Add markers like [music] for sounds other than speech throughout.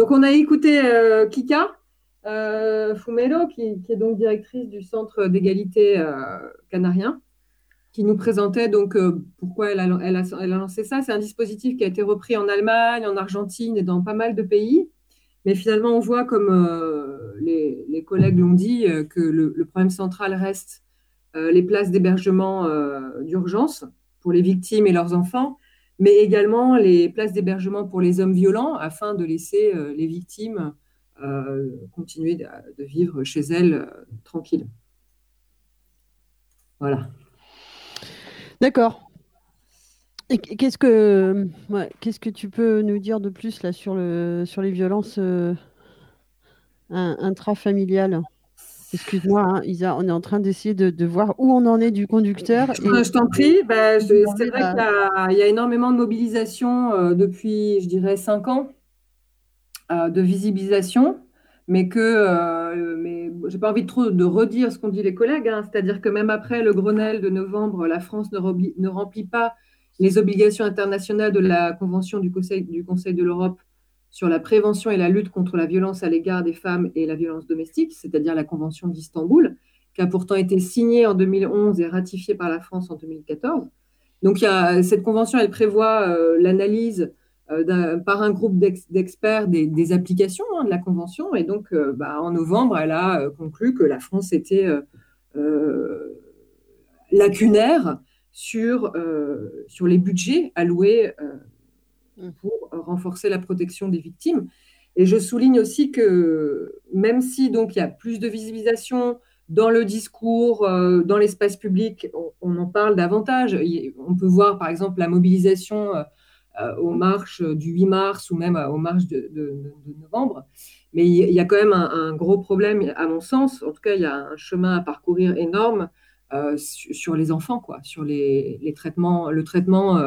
Donc, on a écouté Kika Fumelo, qui, qui, est donc directrice du Centre d'égalité canarien, qui nous présentait donc pourquoi elle a, lancé ça. C'est un dispositif qui a été repris en Allemagne, en Argentine et dans pas mal de pays. Mais finalement, on voit, comme les, les, collègues l'ont dit, que le, le, problème central reste les places d'hébergement d'urgence pour les victimes et leurs enfants, mais également les places d'hébergement pour les hommes violents afin de laisser euh, les victimes euh, continuer de, vivre chez elles euh, tranquilles. Voilà. D'accord. Qu'est-ce que, qu'est-ce que tu peux nous dire de plus là sur, le, sur les violences intrafamiliales? Excuse-moi, hein, Isa, on est en train d'essayer de, voir où on en est du conducteur. Je, t'en prie, bah, c'est vrai qu'il y, a énormément de mobilisation euh, depuis, je dirais, cinq ans euh, de visibilisation, mais que euh, mais j'ai pas envie de trop de redire ce qu'ont dit les collègues, hein. c'est-à-dire que même après le Grenelle de novembre, la France ne, ne, remplit pas les obligations internationales de la Convention du Conseil, du Conseil de l'Europe sur la prévention et la lutte contre la violence à l'égard des femmes et la violence domestique, c'est-à-dire la Convention d'Istanbul, qui a pourtant été signée en 2011 et ratifiée par la France en 2014. Donc, cette convention, elle prévoit euh, l'analyse euh, par un groupe d'experts des, applications hein, de la convention. Et donc, euh, bah, en novembre, elle a conclu que la France était lacunaire sur, les budgets alloués. Pour renforcer la protection des victimes. Et je souligne aussi que même si donc il y a plus de visibilisation dans le discours, euh, dans l'espace public, on, en parle davantage. On peut voir par exemple la mobilisation euh, euh, aux marches du 8 mars ou même aux marches de, novembre. Mais il y a quand même un, gros problème, à mon sens. En tout cas, il y a un chemin à parcourir énorme sur, les enfants, quoi, sur les, les traitements, le traitement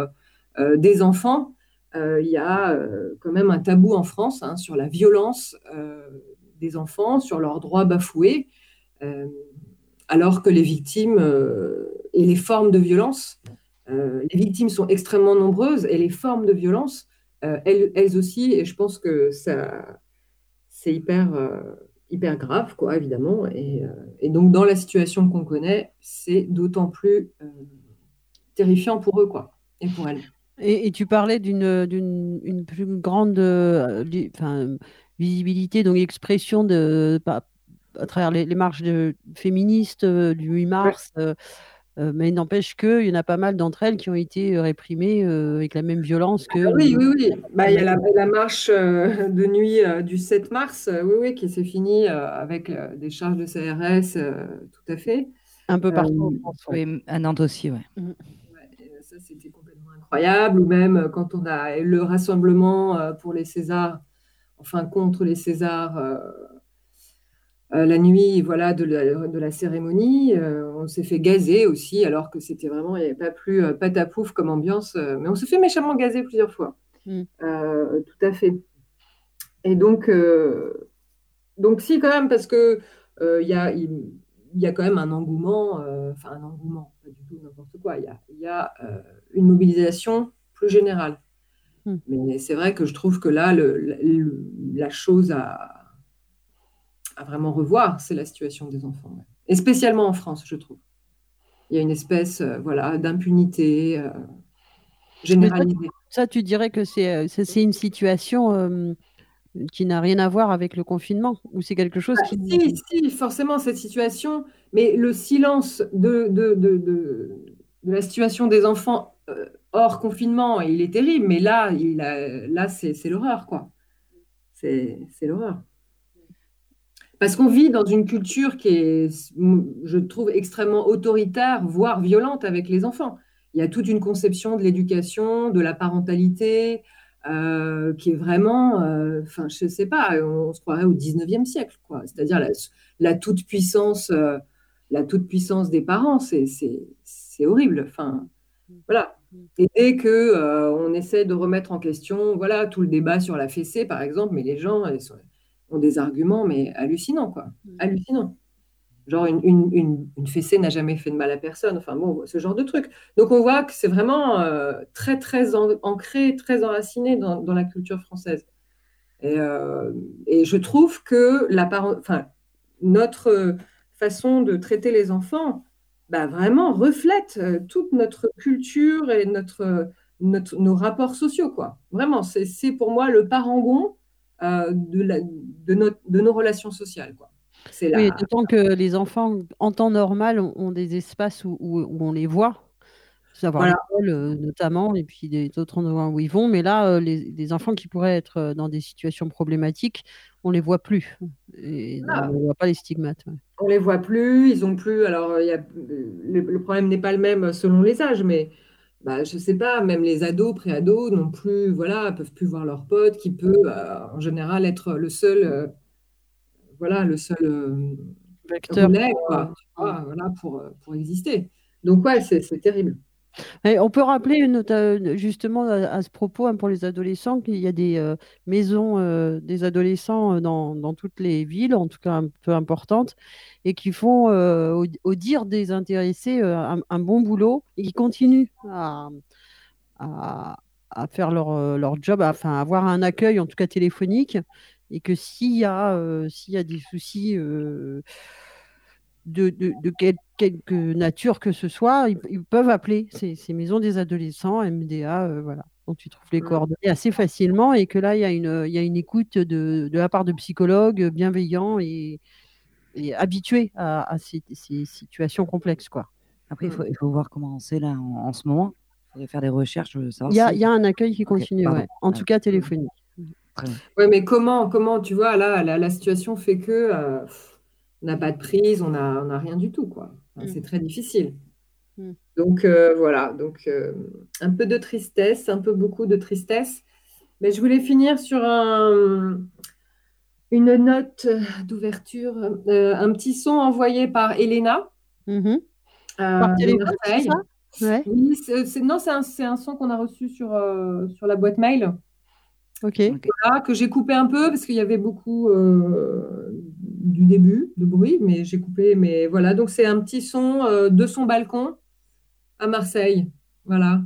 des enfants. Euh, il y a euh, quand même un tabou en France hein, sur la violence euh, des enfants, sur leurs droits bafoués, alors que les victimes et les formes de violence, les victimes sont extrêmement nombreuses et les formes de violence, elles, aussi, et je pense que ça, c'est hyper, hyper grave, quoi, évidemment. Et, et donc, dans la situation qu'on connaît, c'est d'autant plus terrifiant pour eux, quoi, et pour elles. Et, tu parlais d'une plus grande euh, visibilité, donc expression de, à travers les, marches de, féministes euh, du 8 mars. Euh, mais il n'empêche qu'il y en a pas mal d'entre elles qui ont été réprimées avec la même violence que. Ah oui, oui, oui. Bah, il y a la, marche [laughs] de nuit du 7 mars, oui, oui, qui s'est finie avec des charges de CRS, tout à fait. Un peu partout en France. Oui, à Nantes aussi, oui. Mmh. ça, c'était incroyable, ou même quand on a le rassemblement euh, pour les Césars, enfin contre les Césars, euh, euh, la nuit voilà, de, la, de la cérémonie, on s'est fait gazer aussi, alors que c'était vraiment, il n'y avait pas plus patapouf comme ambiance, mais on s'est fait méchamment gazer plusieurs fois. Mm. tout à fait. Et donc, donc si quand même, parce que il y a, il, y a quand même un engouement, enfin un engouement, pas du tout n'importe quoi, il y a, y a une mobilisation plus générale. Hmm. Mais c'est vrai que je trouve que là, la chose à, à, vraiment revoir, c'est la situation des enfants. Et spécialement en France, je trouve. Il y a une espèce euh, voilà, d'impunité euh, généralisée. Ça, tu dirais que c'est euh, une situation qui n'a rien à voir avec le confinement Ou c'est quelque chose ah, qui... Si, si, forcément, cette situation, mais le silence de, de, de, de la situation des enfants euh, hors confinement, il est terrible, mais là, il là c'est l'horreur, quoi. C'est l'horreur. Parce qu'on vit dans une culture qui est, je trouve, extrêmement autoritaire, voire violente avec les enfants. Il y a toute une conception de l'éducation, de la parentalité, euh, qui est vraiment, euh, enfin, je sais pas, on, se croirait au 19e siècle, quoi. C'est-à-dire la, la toute-puissance, la toute-puissance des parents, c'est horrible. Enfin, voilà. Et dès que euh, on essaie de remettre en question, voilà, tout le débat sur la fessée, par exemple, mais les gens ont des arguments, mais hallucinants, quoi. Mm. Hallucinants. Genre, une, fessée n'a jamais fait de mal à personne. Enfin, bon, ce genre de truc. Donc, on voit que c'est vraiment euh, très, très ancré, très enraciné dans, la culture française. Et, et je trouve que la notre façon de traiter les enfants bah, vraiment reflète toute notre culture et notre, nos rapports sociaux. Quoi. Vraiment, c'est pour moi le parangon de, la, de, notre, de nos relations sociales. Quoi. Oui, d'autant que les enfants, en temps normal, ont, des espaces où, on les voit, savoir l'école euh, notamment, et puis d'autres endroits où ils vont. Mais là, euh, les, enfants qui pourraient être euh, dans des situations problématiques, on les voit plus. Et on ne voit pas les stigmates. On les voit plus, ils ont plus. Alors, y a, le, problème n'est pas le même selon les âges, mais bah, je sais pas, même les ados, pré-ados non plus, voilà, peuvent plus voir leurs potes, qui peut en général être le seul voilà, le seul euh, vecteur pour, euh, voilà, pour, euh, pour, exister. Donc, ouais, c'est terrible. on peut rappeler justement à, ce propos hein, pour les adolescents qu'il y a des maisons des adolescents dans, dans, toutes les villes, en tout cas un peu importantes, et qui font, au, dire des intéressés, un, bon boulot et qui continuent à, à, à faire leur, leur job, enfin avoir un accueil en tout cas téléphonique et que s'il y, a, euh, s'il y a des soucis euh, de, de, quelque nature que ce soit, ils, peuvent appeler ces, ces, maisons des adolescents, MDA, euh, voilà. Donc tu trouves les mmh. coordonnées assez facilement et que là, il y a une, il y a une écoute de, de la part de psychologues bienveillants et, et habitués à, ces, ces, situations complexes. Quoi. Après, il faut, il faut voir comment c'est là en, ce moment. Il faudrait faire des recherches. Il y, y a un accueil qui continue, en tout cas téléphonique. Oui, mais comment, comment, tu vois, là, la, situation fait que euh, on n'a pas de prise, on n'a on a rien du tout, quoi. Mm. C'est très difficile. Mm. Donc euh, voilà, donc euh, un peu de tristesse, un peu beaucoup de tristesse. Mais je voulais finir sur un, une note d'ouverture, un petit son envoyé par Elena. Mm-hmm. par téléphone, ouais. Oui, non, c'est un, un, son qu'on a reçu sur, sur la boîte mail. Que j'ai coupé un peu parce qu'il y avait beaucoup euh, du début de bruit, mais j'ai coupé. Mais voilà, donc c'est un petit son euh, de son balcon à Marseille. Voilà.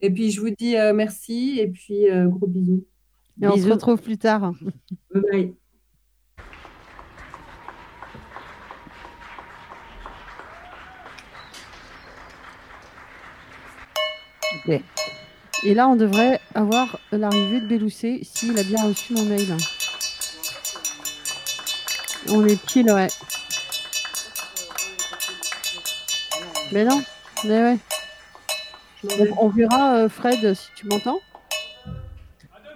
Et puis je vous dis euh, merci et puis gros bisous. Et on se retrouve plus tard. Bye bye. Et là, on devrait avoir l'arrivée de Béloussé s'il a bien reçu mon mail. On est pile, ouais. Mais non, mais ouais. On, verra, euh, Fred, si tu m'entends.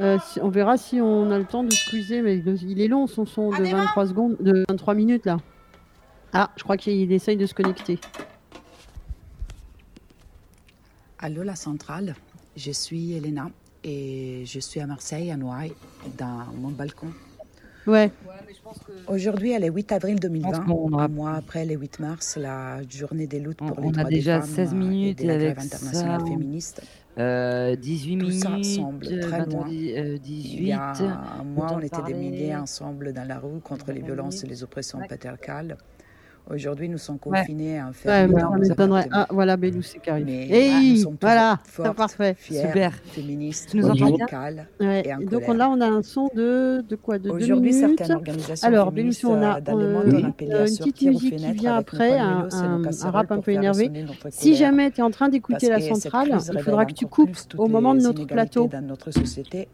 Euh, on verra si on a le temps de squeezer, mais il est long son son de 23 secondes, de 23 minutes là. Ah, je crois qu'il essaye de se connecter. Allô, la centrale je suis Elena et je suis à Marseille, à Noailles, dans mon balcon. Ouais. Aujourd'hui, elle est 8 avril 2020, un mois après le 8 mars, la journée des luttes pour les droits des femmes. On a déjà 16 minutes et la grève internationale féministe. Euh, 18 minutes. Tout ça semble très loin. 18. Il y a un mois, on était des milliers ensemble dans la rue contre les violences et les oppressions patriarcales. Aujourd'hui, nous sommes confinés à un fait. Ouais, Ah, voilà, Bélou, c'est carré. Et voilà, c'est parfait. Super. Féministe, nous entendons ouais. et Donc là, on a un son de, de quoi De Aujourd'hui, certaines organisations Alors, Bélou, on a euh, une petite musique qui vient après, un, un, rap un peu énervé. Si jamais tu es en train d'écouter la centrale, il faudra que tu coupes au moment de notre plateau.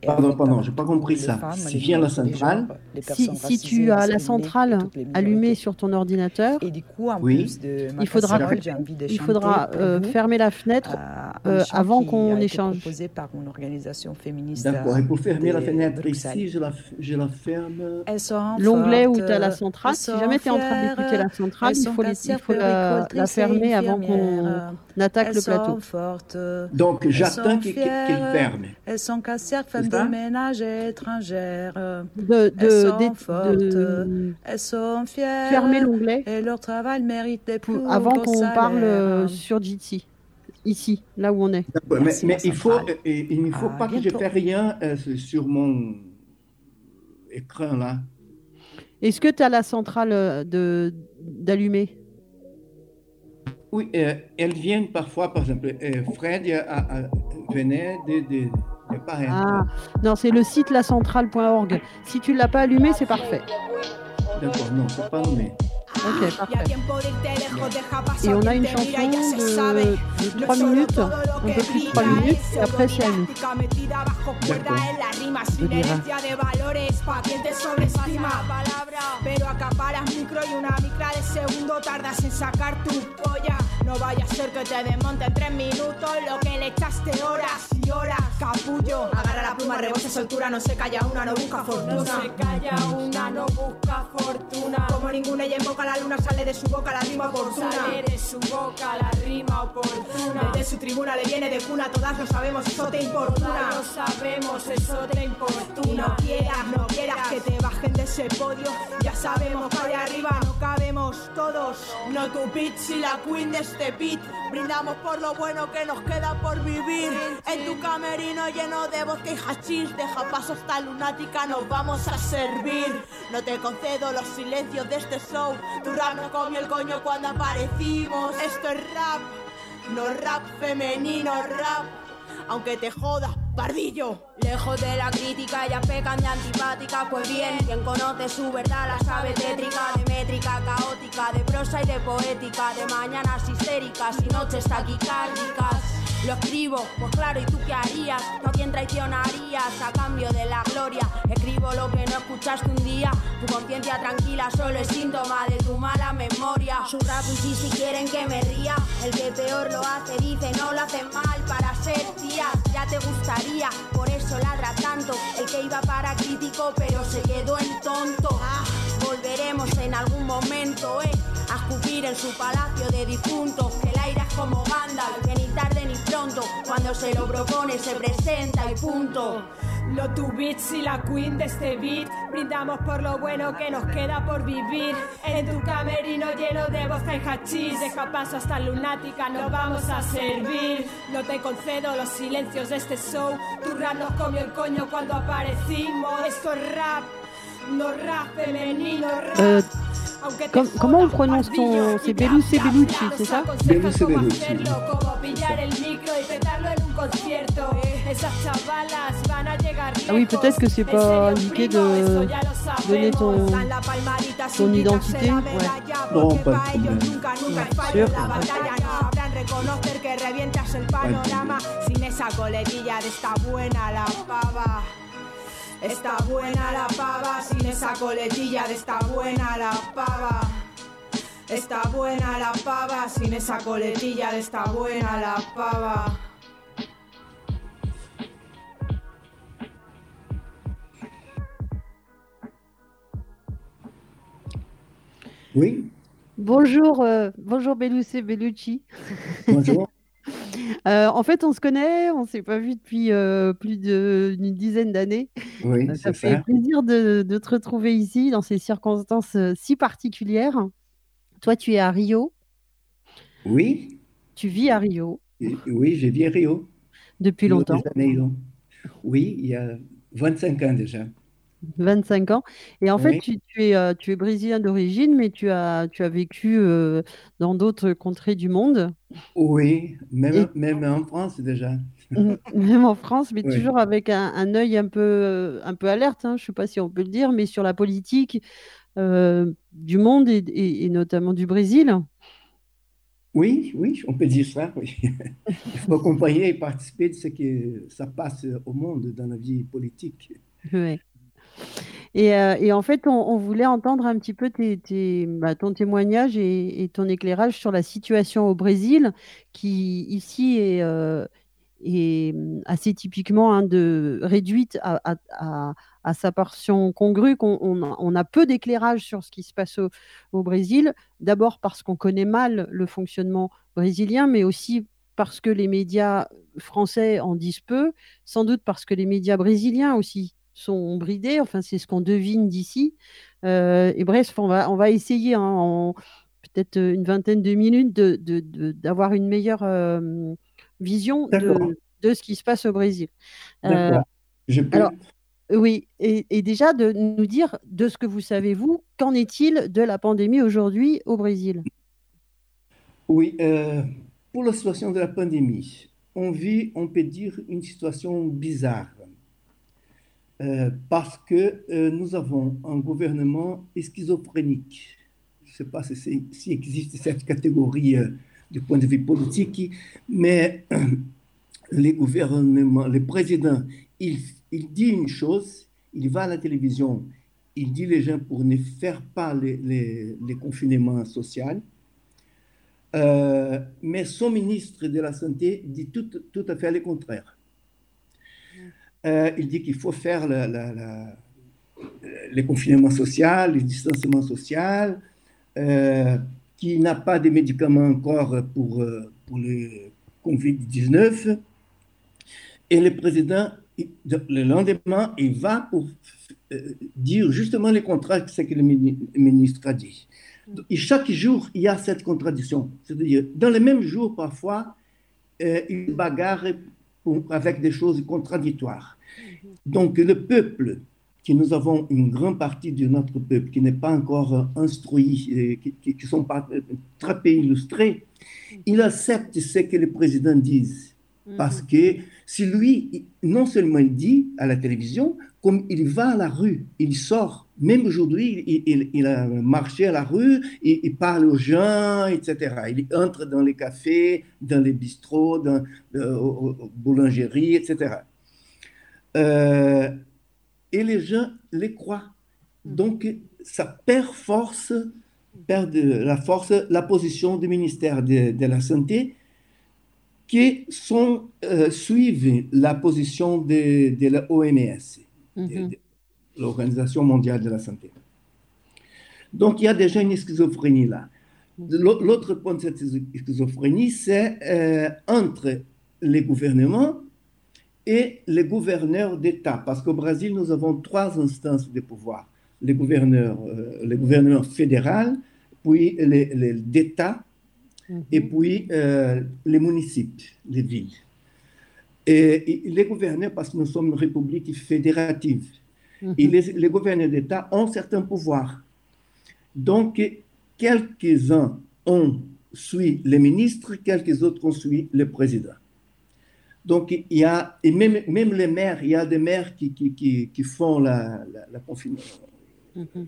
Pardon, pardon, j'ai pas compris ça. Si vient la centrale, si tu as la centrale allumée sur ton ordinateur, et du coup, en plus de il faudra, il faudra euh, fermer la fenêtre euh, avant qu'on échange. proposé par une organisation féministe. D'accord, et pour fermer la fenêtre ici, je la, je la ferme. L'onglet où tu as la centrale, si jamais tu es en train d'écouter la centrale, il faut, il faut la, la, fermer avant qu'on attaque le plateau. Fortes, Donc j'attends qu'il ferme. Elles sont cassières, femmes de ménage étrangères. De, de, de, elles sont fières. Fermer l'onglet travail mérite des plus avant qu'on parle euh, sur Jitsi, ici, là où on est. Mais, il faut, il ne faut pas que je fasse rien euh, sur mon écran là. Est-ce que tu as la centrale euh, de d'allumer? Oui, elles viennent parfois, par exemple, Fred a, venait de, de Ah, non, c'est le site lacentrale.org. Si tu ne l'as pas allumé, c'est parfait. D'accord, non, c'est pas allumé. Ok, parfait. Et on a une chanson de, de 3 minutes, un peu plus de 3 minutes, et après c'est à nous. Pero acaparas micro y una micra de segundo tardas en sacar tu polla. No vaya a ser que te desmonte en tres minutos lo que le echaste horas y horas. Capullo, agarra la pluma, rebose soltura, no se calla una, no busca fortuna. No se calla una, no busca fortuna. Como ninguna ella invoca la luna, sale de su boca la rima oportuna. Sale de su boca la rima oportuna. Desde su tribuna le viene de cuna, todas lo sabemos, eso te importuna. Lo sabemos, eso te importuna. No quieras, no quieras que te bajen de ese podio. Ya sabemos que allá arriba no cabemos todos. No tu bitch y la queen de este beat. Brindamos por lo bueno que nos queda por vivir. En tu camerino lleno de vodka y hachís. Deja paso esta lunática, nos vamos a servir. No te concedo los silencios de este show. Tu rap no comió el coño cuando aparecimos. Esto es rap, no rap femenino, rap. Aunque te jodas, pardillo. Lejos de la crítica, ya pecan de antipática. Pues bien, quien conoce su verdad la sabe tétrica, de métrica caótica, de prosa y de poética, de mañanas histéricas y noches taquicárdicas. Lo escribo, pues claro, ¿y tú qué harías? ¿Tú a quién traicionarías a cambio de la gloria? Escribo lo que no escuchaste un día. Tu conciencia tranquila solo es síntoma de tu mala memoria. Su rap y si quieren que me ría. El que peor lo hace dice no lo hace mal para ser tía. Ya te gustaría, por eso ladra tanto. El que iba para crítico pero se quedó en tonto. Volveremos en algún momento, eh. A escupir en su palacio de difuntos. Que el aire es como Gandalf, que ni tarde ni pronto. Cuando se lo propone se presenta y punto. Lo tu beats y la queen de este beat Brindamos por lo bueno que nos queda por vivir En tu camerino lleno de vodka y hachís Deja paso hasta lunática, nos vamos a servir No te concedo los silencios de este show Tu rap nos comió el coño cuando aparecimos Esto es rap, Euh, com- comment on prononce ton. C'est Belucci Bellucci, c'est ça Belucci Bellucci. Ah oui, peut-être que c'est pas indiqué de eso ya lo sabemos. donner ton- ton identité, ouais. Non, pas de problème. sûr. en Está buena la pava sin esa coletilla de esta buena la pava. Está buena la pava sin esa coletilla de esta buena la pava. Oui, Bonjour, euh, bonjour Belucci Bellucci. bonjour. [laughs] Euh, en fait, on se connaît, on ne s'est pas vu depuis euh, plus d'une dizaine d'années. Oui, Euh, Ça c'est fait ça. plaisir de, de te retrouver ici dans ces circonstances si particulières. Toi, tu es à Rio, Oui, tu vis à Rio oui, j'ai vu Rio. depuis Rio de longtemps. Oui, il y a 25 ans déjà. 25 ans. Et en fait, Oui. tu, tu es, euh, tu es brésilien d'origine, mais tu as, tu as vécu euh, dans d'autres contrées du monde, Oui, même, Et- même en France déjà. [laughs] même en France, mais Oui. toujours avec un, un œil un peu, euh, un peu alerte, hein, je ne sais pas si on peut le dire, mais sur la politique euh, du monde et, et- et notamment du Brésil. Oui, oui, on peut dire ça, oui. [laughs] Il faut accompagner et participer de ce que ça passe au monde dans la vie politique. Ouais. Et, euh, et en fait, on, voulait entendre un petit peu bah, ton témoignage et, ton éclairage sur la situation au Brésil, qui ici est, euh, hum, assez typiquement hein, réduite à, sa portion congrue, qu'on on a, peu d'éclairage sur ce qui se passe au Brésil, d'abord parce qu'on connaît mal le fonctionnement brésilien, mais aussi parce que les médias français en disent peu, sans doute parce que les médias brésiliens aussi sont bridés, enfin c'est ce qu'on devine d'ici. Euh, et bref, on va, on va essayer hein, en peut-être une vingtaine de minutes de- de- de- d'avoir une meilleure euh, vision de, de ce qui se passe au Brésil. Euh, peux. alors, oui, et, et déjà de nous dire de ce que vous savez, vous, qu'en est-il de la pandémie aujourd'hui au Brésil? Oui, euh, pour la situation de la pandémie, on vit, on peut dire, une situation bizarre. Euh, parce que euh, nous avons un gouvernement schizophrénique. Je ne sais pas si, si, existe cette catégorie euh, du point de vue politique, mais [clears throat] les gouvernements, le président, il, il, dit une chose, il va à la télévision, il dit les gens pour ne faire pas les, les, les confinements sociaux, mais son ministre de la Santé dit tout à fait le contraire. Euh, il dit qu'il faut faire le, les confinements sociaux, les distanciements sociaux, euh, qu'il n'a pas de médicaments encore pour, euh, pour le Covid-19. Et le président, le lendemain, il va pour dire justement les contrats, ce que le ministre a dit. Et chaque jour, il y a cette contradiction. C'est-à-dire, dans le même jour, parfois, il bagarre avec des choses contradictoires. Donc le peuple, qui nous avons une grande partie de notre peuple qui n'est pas encore instruit, qui ne sont pas très peu illustrés, il accepte ce que le président dit. Parce mhm. que si lui, non seulement il dit à la télévision, comme il va à la rue, il sort, même aujourd'hui, il, a marché à la rue, il, parle aux gens, etc. Il entre dans les cafés, dans les bistrots, dans les euh, boulangeries, etc. Euh, et les gens les croient. Donc, ça perd force, perd de la force, la position du ministère de, la Santé, qui sont, euh, suivent la position de, de la OMS, mhm. l'Organisation mondiale de la santé. Donc, il y a déjà une schizophrénie là. L'autre point de cette schizophrénie, c'est euh, entre les gouvernements et les gouverneurs d'État, parce qu'au Brésil, nous avons trois instances de pouvoir. Les gouverneurs, euh, le gouvernement fédéral, puis les, d'État, et mhm. puis euh, les municipes, les villes. Et, les gouverneurs, parce que nous sommes une république fédérative, mhm. et les, les gouverneurs d'État ont certains pouvoirs. Donc, quelques-uns ont suivi les ministres, quelques autres ont suivi le président. Donc, il y a, et même, même les maires, il y a des maires qui, qui, qui, qui font la, la, confinement. Mhm.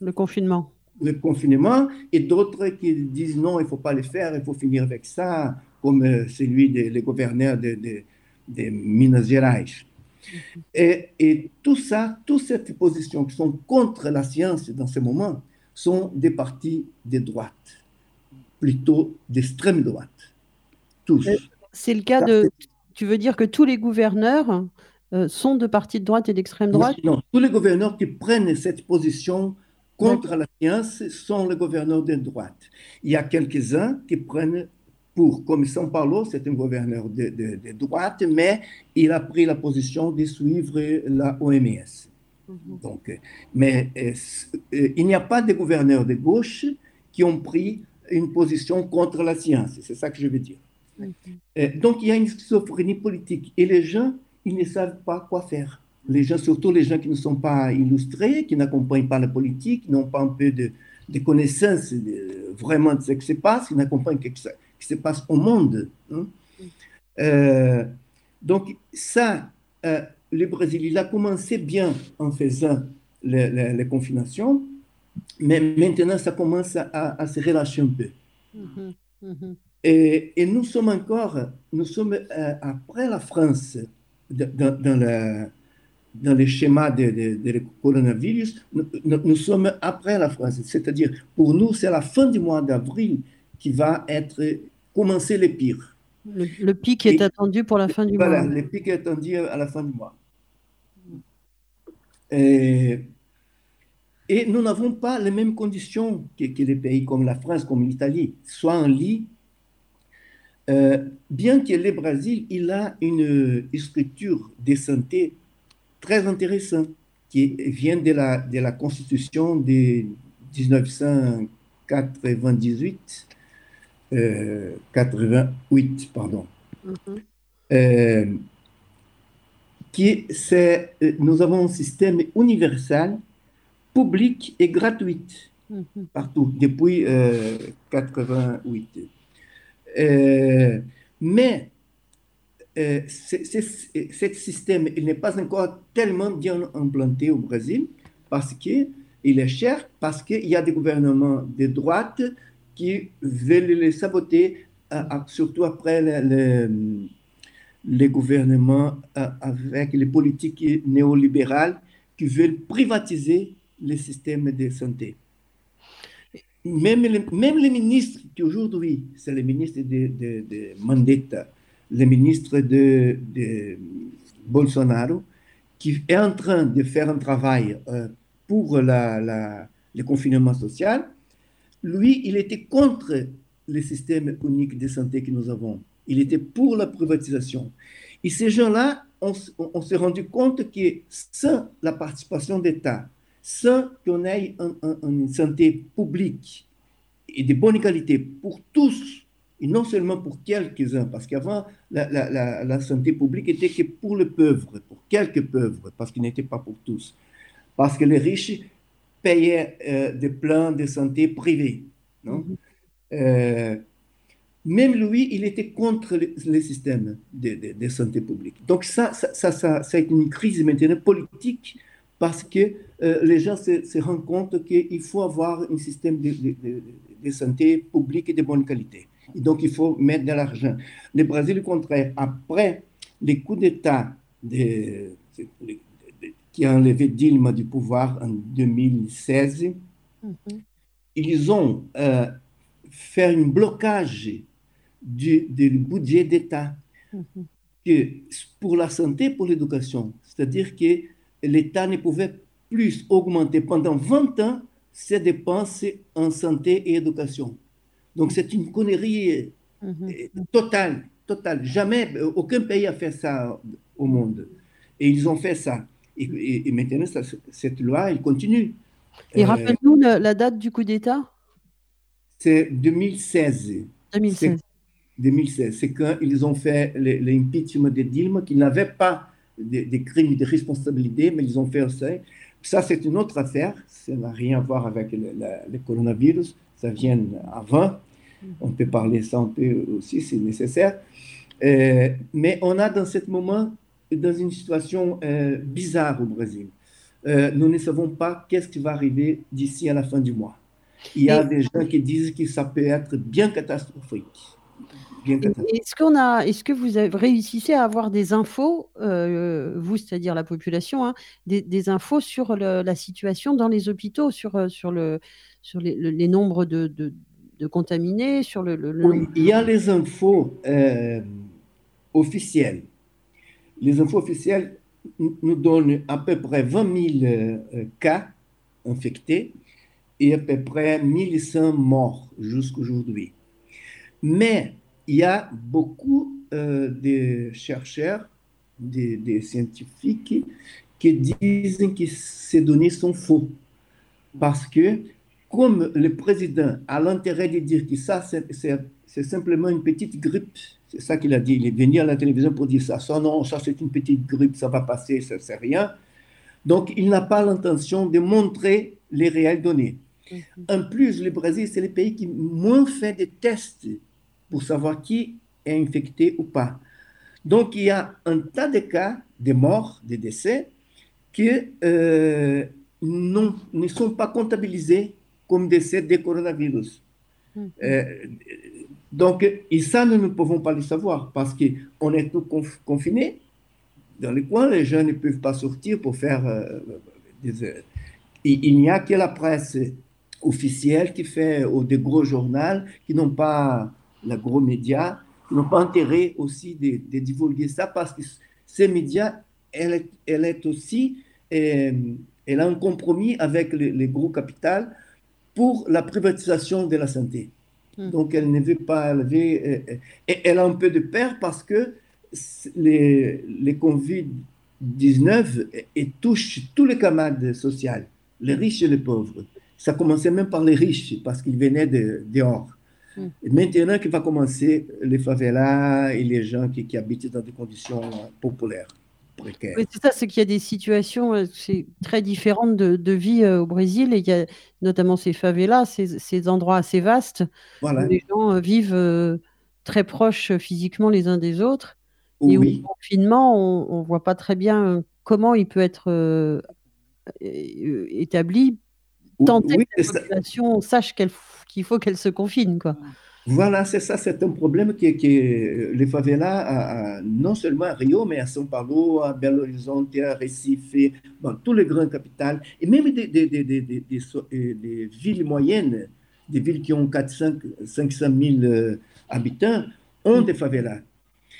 Le confinement. Le confinement, et d'autres qui disent non, il ne faut pas le faire, il faut finir avec ça, comme euh, celui des gouverneurs de, de, de, Minas Gerais. Mhm. Et, et, tout ça, toutes ces positions qui sont contre la science dans ce moment, sont des partis de droite, plutôt d'extrême droite. Tous. C'est le cas de. Tu veux dire que tous les gouverneurs euh, sont de partis de droite et d'extrême droite? non, tous les gouverneurs qui prennent cette position contre la science sont les gouverneurs de droite. Il y a quelques-uns qui prennent pour, comme São Paulo, c'est un gouverneur de, de, droite, mais il a pris la position de suivre la OMS. Mhm. Donc, mais euh, euh, il n'y a pas de gouverneurs de gauche qui ont pris une position contre la science. C'est ça que je veux dire. Euh, donc, il y a une schizophrénie politique. Et les gens, ils ne savent pas quoi faire. Les gens, surtout les gens qui ne sont pas illustrés, qui n'accompagnent pas la politique, n'ont pas un peu de, de connaissances vraiment de ce qui se passe, qui n'accompagnent pas ce qui se passe au monde. Hein. Euh, donc, ça, euh, le Brésil, il a commencé bien en faisant les, confinations, mais maintenant, ça commence à, se relâcher un peu. Mm-hmm. Mm-hmm. Et, nous sommes encore, nous sommes euh, après la France dans, dans, dans le schéma de, de, coronavirus, nous, sommes après la France. C'est-à-dire, pour nous, c'est la fin du mois d'avril qui va être commencer le pire. Le, pic est attendu pour la fin du mois. Voilà, le pic est attendu à la fin du mois. Et, et nous n'avons pas les mêmes conditions que, que, les pays comme la France, comme l'Italie, soit en lit euh, bien que le Brésil, il a une structure de santé très intéressante qui vient de la, de la constitution de 1998, 88, euh, pardon. Mm-hmm. Euh, qui c'est, nous avons un système universel, public et gratuit mm-hmm. partout depuis 88. Euh, mais euh, ce système il n'est pas encore tellement bien implanté au Brésil parce qu'il est cher, parce qu'il y a des gouvernements de droite qui veulent les saboter, surtout après les gouvernements avec les politiques néolibérales qui veulent privatiser le système de santé. Même les, même les ministres qui aujourd'hui, c'est le ministre de, de, de, Mandetta, le ministre de, Bolsonaro, qui est en train de faire un travail euh, pour la, le confinement social, lui, il était contre le système unique de santé que nous avons. Il était pour la privatisation. Et ces gens-là, on s'est rendu compte que sans la participation d'État, sans qu'on ait une santé publique et de bonne qualité pour tous, et non seulement pour quelques-uns, parce qu'avant, la, la, la, santé publique était que pour les pauvres, pour quelques pauvres, parce qu'il n'était pas pour tous. Parce que les riches payaient euh, des plans de santé privés. Non? Mm-hmm. Euh, même lui, il était contre le, système de, de, santé publique. Donc ça ça, ça, ça, ça, a été une crise maintenant politique parce que euh, les gens se, rendent compte qu'il faut avoir un système de, de, santé publique et de bonne qualité. Et donc, il faut mettre de l'argent. Le Brésil, au contraire, après les coups d'État qui a enlevé Dilma du pouvoir en 2016, mm-hmm. ils ont euh, fait un blocage du, du budget d'État mm-hmm. pour la santé, pour l'éducation. C'est-à-dire que l'État ne pouvait plus augmenter pendant 20 ans ses dépenses en santé et éducation. Donc c'est une connerie mm-hmm. totale, totale. Jamais, aucun pays a fait ça au monde. Et ils ont fait ça. Et, maintenant, cette loi, elle continue. Et euh, rappelle-nous la, date du coup d'État? C'est 2016. 2016. 2016. C'est quand ils ont fait l'impeachment de Dilma, qui n'avait pas des, crimes de responsabilité, mais ils ont fait ça. Ça, c'est une autre affaire. Ça n'a rien à voir avec le, coronavirus. Ça vient avant. On peut parler ça un peu aussi, si nécessaire. Euh, mais on a dans ce moment, dans une situation euh, bizarre au Brésil. Euh, nous ne savons pas qu'est-ce qui va arriver d'ici à la fin du mois. Il y a des gens qui disent que ça peut être bien catastrophique. Est-ce qu'on a, est-ce que vous avez, réussissez à avoir des infos, euh, vous, c'est-à-dire la population, hein, des, infos sur la situation dans les hôpitaux, sur, euh, sur, le, sur les, nombres de, de, contaminés, sur le, Oui, il y a les infos euh, officielles. Les infos officielles nous donnent à peu près 20 000 cas infectés et à peu près 1100 morts jusqu'aujourd'hui. Mais il y a beaucoup euh, de chercheurs, des, scientifiques qui disent que ces données sont faux. Parce que, comme le président a l'intérêt de dire que ça, c'est simplement une petite grippe, c'est ça qu'il a dit, il est venu à la télévision pour dire ça, ça non, ça c'est une petite grippe, ça va passer, ça c'est rien. Donc, il n'a pas l'intention de montrer les réelles données. Mm-hmm. En plus, le Brésil, c'est le pays qui moins fait de tests pour savoir qui est infecté ou pas. Donc, il y a un tas de cas de morts, de décès, qui euh, non, ne sont pas comptabilisés comme décès de coronavirus. Mm-hmm. Euh, donc, et ça, nous ne pouvons pas le savoir parce qu'on est tous confinés dans les coins, les gens ne peuvent pas sortir pour faire euh, des... Et il n'y a que la presse officielle qui fait, ou des gros journaux qui n'ont pas les gros médias, qui n'ont pas intérêt aussi de, divulguer ça parce que ces médias, elle est, elle est aussi, euh, elle a un compromis avec les, gros capital pour la privatisation de la santé. Hmm. Donc, elle ne veut pas élever, euh, et elle a un peu de peur parce que les, les Covid-19 touchent tous les camarades sociaux, les riches et les pauvres. Ça commençait même par les riches parce qu'ils venaient de, dehors. Hum. Maintenant qu'il va commencer les favelas et les gens qui, qui habitent dans des conditions populaires. Oui, c'est ça, c'est qu'il y a des situations euh, très différentes de, de vie euh, au Brésil. Et il y a notamment ces favelas, ces, ces endroits assez vastes où les gens euh, vivent très proches physiquement les uns des autres. Et au confinement, on ne voit pas très bien comment il peut être établi tant que la population sache qu'il faut qu'elle se confine. Quoi. Voilà, c'est ça, c'est un problème que, que les favelas, non seulement à Rio, mais à São Paulo, à Belo Horizonte, à Recife, dans tous les grandes capitales, et même des, des, des, des villes moyennes, des villes qui ont 400, 500 000 habitants, ont des favelas.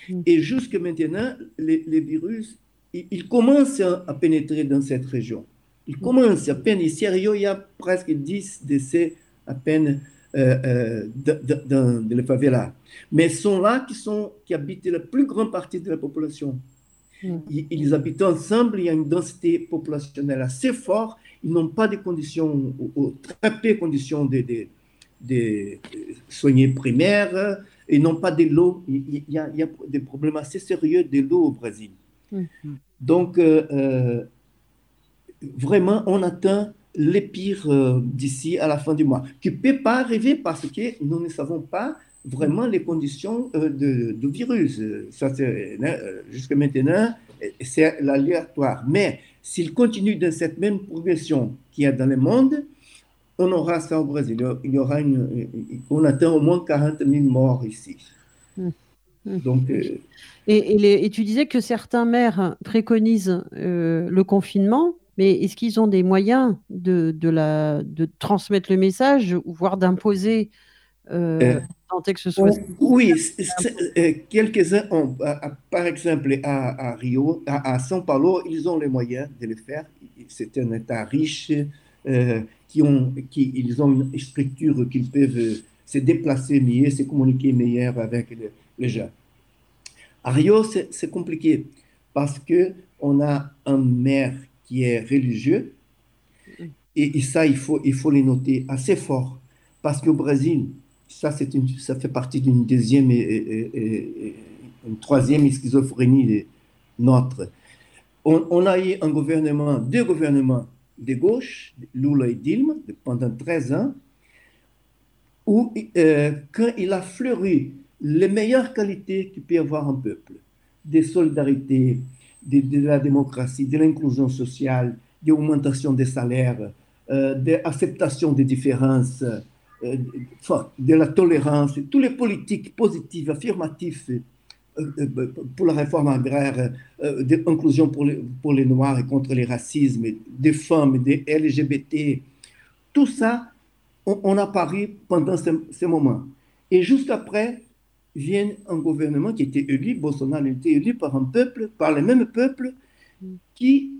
Mm. Et jusque maintenant, les, les virus, ils, commencent à, pénétrer dans cette région. Ils commencent à peine, à Rio, il y a presque 10 décès à peine euh, euh, dans, les favelas. Mais sont là qui, sont, qui habitent la plus grande partie de la population. Mm. Ils, habitent ensemble, il y a une densité populationnelle assez forte, ils n'ont pas de conditions, ou, très peu de conditions de, de, de, soigner primaires, ils n'ont pas de l'eau. Il, y a, il y a des problèmes assez sérieux de l'eau au Brésil. Mm. Donc, euh, vraiment, on atteint les pires euh, d'ici à la fin du mois, qui ne peut pas arriver parce que nous ne savons pas vraiment les conditions euh, de, virus. Ça, euh, jusqu'à maintenant, c'est l'aléatoire. Mais s'il continue dans cette même progression qu'il y a dans le monde, on aura ça au Brésil. Il y aura une, on atteint au moins 40 000 morts ici. Hum. Hum. Donc, et, et, tu disais que certains maires préconisent le confinement. Mais est-ce qu'ils ont des moyens de, de, la, de transmettre le message, voire d'imposer euh, euh que ce soit Oui, euh, quelques-uns ont, par exemple à, à Rio, à, São Paulo, ils ont les moyens de le faire. C'est un État riche, euh, qui ont, qui, ils ont une structure qu'ils peuvent se déplacer mieux, se communiquer mieux avec les, gens. À Rio, c'est compliqué parce que on a un maire qui est religieux. Et, ça, il faut, il faut les noter assez fort. Parce qu'au Brésil, ça, une, ça fait partie d'une deuxième et, une troisième schizophrénie notre. On, a eu un gouvernement, deux gouvernements de gauche, Lula et Dilma, pendant 13 ans, où euh, quand il a fleuri les meilleures qualités qu'il peut avoir un peuple, des solidarités, de, la démocratie, de l'inclusion sociale, de l'augmentation des salaires, euh, de l'acceptation des différences, euh, de la tolérance, toutes les politiques positives, affirmatives euh, pour la réforme agraire, de l'inclusion pour les, Noirs et contre les racismes, des femmes, des LGBT, tout ça, on, a paru pendant ce moments. Et juste après, vient un gouvernement qui était élu, Bolsonaro était élu par un peuple, par le même peuple, qui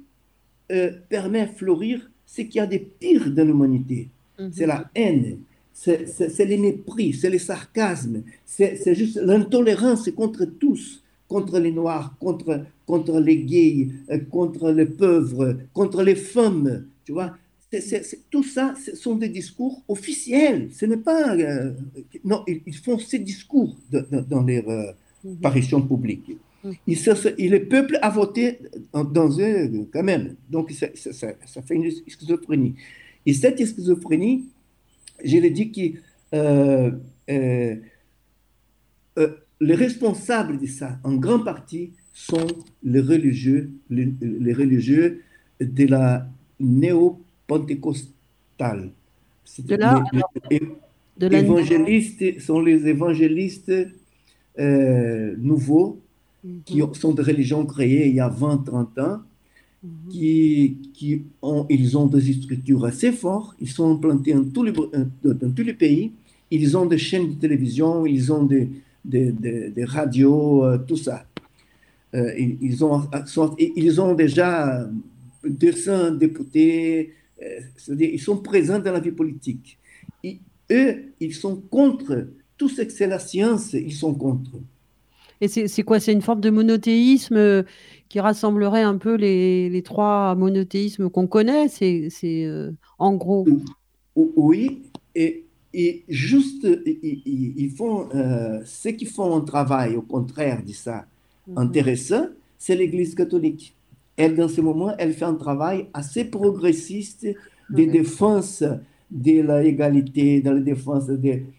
euh, permet de fleurir ce qu'il y a de pire dans l'humanité. Mhm. C'est la haine, c'est les mépris, c'est le sarcasme, c'est juste l'intolérance contre tous, contre les Noirs, contre, contre les gays, euh, contre les pauvres, contre les femmes, tu vois tout ça, ce sont des discours officiels. Ce n'est pas. Euh, non, ils, font ces discours dans leurs euh, apparitions publiques. Mhm. Et, le peuple a voté dans eux quand même. Donc, ça, fait une schizophrénie. Et cette schizophrénie, je l'ai dit que euh, les responsables de ça, en grande partie, sont les religieux, les, les religieux de la néo pentecostale. De là, les, évangélistes sont les évangélistes euh, nouveaux mhm. qui sont des religions créées il y a 20-30 ans, mhm. qui, qui ont, ils ont des structures assez fortes, ils sont implantés dans tous les, dans tous les pays, ils ont des chaînes de télévision, ils ont des, des, des, radios, euh, tout ça. Euh, ils, ont, ils ont déjà 200 députés, euh, c'est-à-dire ils sont présents dans la vie politique. Eux, ils sont contre. Tout ce que c'est la science, ils sont contre. Et c'est quoi? C'est une forme de monothéisme euh, qui rassemblerait un peu les, les trois monothéismes qu'on connaît? C'est euh, en gros. Oui, et, et juste, ils, font, euh, ceux qui font un travail au contraire de ça mhm. intéressant, c'est l'Église catholique elle, dans ce moment, elle fait un travail assez progressiste de défense de l'égalité, de la défense de,